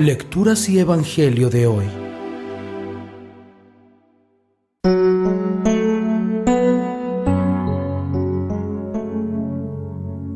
Lecturas y Evangelio de hoy.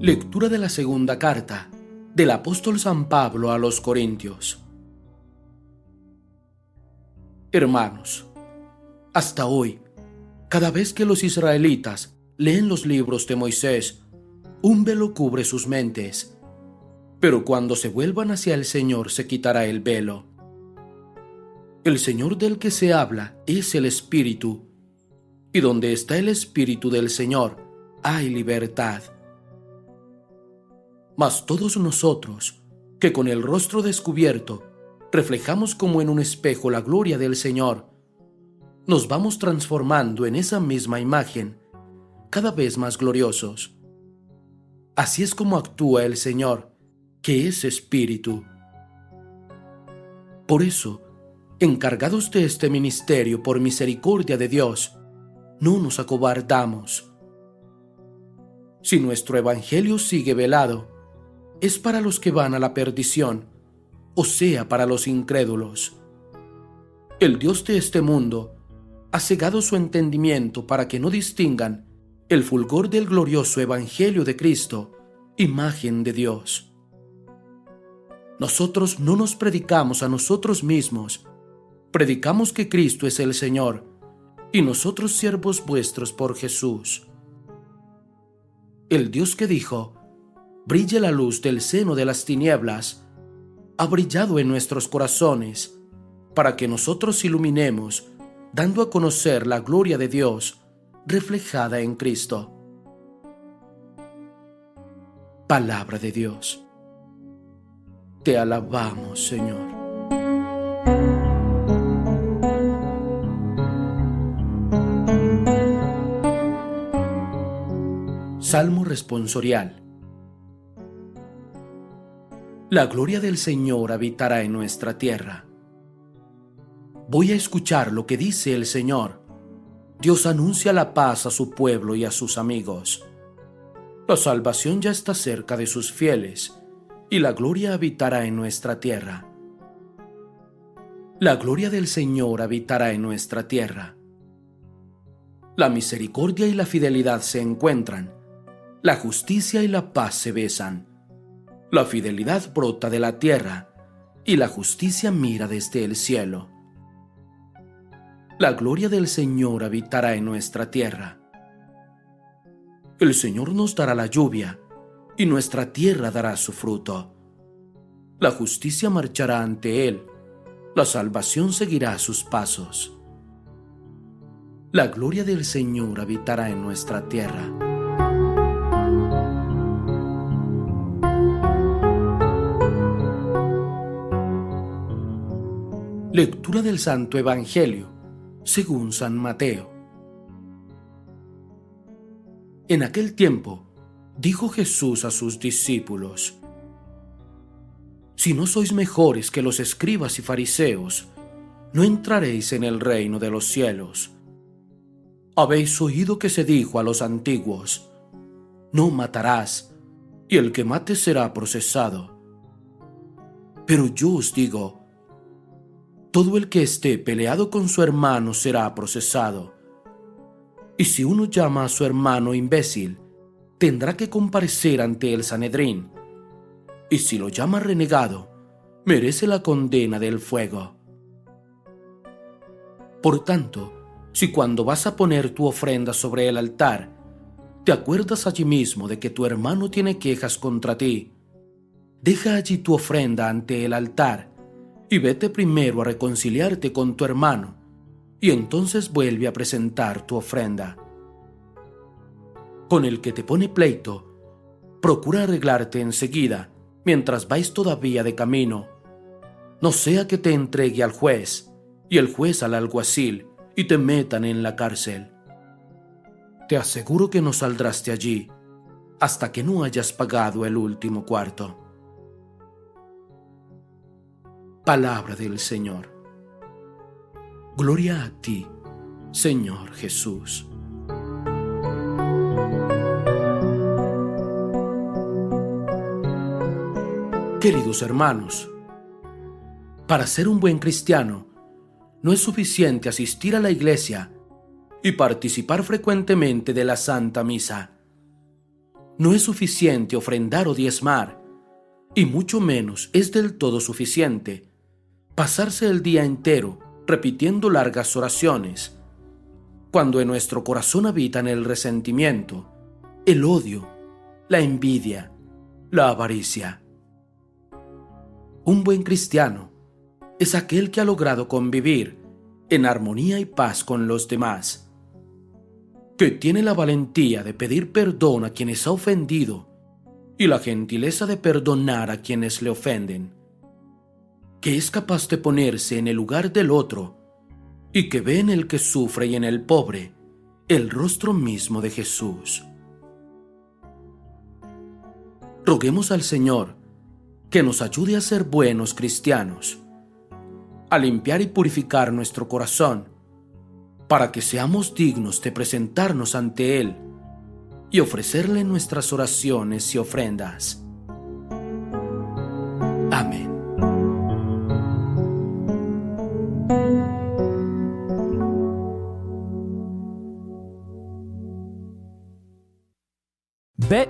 Lectura de la segunda carta del apóstol San Pablo a los Corintios. Hermanos, hasta hoy, cada vez que los israelitas leen los libros de Moisés, un velo cubre sus mentes pero cuando se vuelvan hacia el Señor se quitará el velo. El Señor del que se habla es el Espíritu, y donde está el Espíritu del Señor hay libertad. Mas todos nosotros, que con el rostro descubierto reflejamos como en un espejo la gloria del Señor, nos vamos transformando en esa misma imagen, cada vez más gloriosos. Así es como actúa el Señor que es espíritu. Por eso, encargados de este ministerio por misericordia de Dios, no nos acobardamos. Si nuestro Evangelio sigue velado, es para los que van a la perdición, o sea, para los incrédulos. El Dios de este mundo ha cegado su entendimiento para que no distingan el fulgor del glorioso Evangelio de Cristo, imagen de Dios. Nosotros no nos predicamos a nosotros mismos, predicamos que Cristo es el Señor y nosotros siervos vuestros por Jesús. El Dios que dijo, brille la luz del seno de las tinieblas, ha brillado en nuestros corazones para que nosotros iluminemos, dando a conocer la gloria de Dios reflejada en Cristo. Palabra de Dios. Te alabamos, Señor. Salmo responsorial. La gloria del Señor habitará en nuestra tierra. Voy a escuchar lo que dice el Señor. Dios anuncia la paz a su pueblo y a sus amigos. La salvación ya está cerca de sus fieles y la gloria habitará en nuestra tierra. La gloria del Señor habitará en nuestra tierra. La misericordia y la fidelidad se encuentran, la justicia y la paz se besan. La fidelidad brota de la tierra y la justicia mira desde el cielo. La gloria del Señor habitará en nuestra tierra. El Señor nos dará la lluvia y nuestra tierra dará su fruto. La justicia marchará ante él, la salvación seguirá sus pasos. La gloria del Señor habitará en nuestra tierra. Lectura del Santo Evangelio según San Mateo. En aquel tiempo, dijo Jesús a sus discípulos, Si no sois mejores que los escribas y fariseos, no entraréis en el reino de los cielos. Habéis oído que se dijo a los antiguos, no matarás, y el que mate será procesado. Pero yo os digo, todo el que esté peleado con su hermano será procesado. Y si uno llama a su hermano imbécil, tendrá que comparecer ante el Sanedrín. Y si lo llama renegado, merece la condena del fuego. Por tanto, si cuando vas a poner tu ofrenda sobre el altar, te acuerdas allí mismo de que tu hermano tiene quejas contra ti, deja allí tu ofrenda ante el altar y vete primero a reconciliarte con tu hermano, y entonces vuelve a presentar tu ofrenda. Con el que te pone pleito, procura arreglarte enseguida mientras vais todavía de camino, no sea que te entregue al juez y el juez al alguacil y te metan en la cárcel. Te aseguro que no saldrás de allí hasta que no hayas pagado el último cuarto. Palabra del Señor. Gloria a ti, Señor Jesús. Queridos hermanos, para ser un buen cristiano, no es suficiente asistir a la iglesia y participar frecuentemente de la Santa Misa. No es suficiente ofrendar o diezmar, y mucho menos es del todo suficiente pasarse el día entero repitiendo largas oraciones, cuando en nuestro corazón habitan el resentimiento, el odio, la envidia, la avaricia. Un buen cristiano es aquel que ha logrado convivir en armonía y paz con los demás, que tiene la valentía de pedir perdón a quienes ha ofendido y la gentileza de perdonar a quienes le ofenden, que es capaz de ponerse en el lugar del otro y que ve en el que sufre y en el pobre el rostro mismo de Jesús. Roguemos al Señor que nos ayude a ser buenos cristianos a limpiar y purificar nuestro corazón, para que seamos dignos de presentarnos ante Él y ofrecerle nuestras oraciones y ofrendas.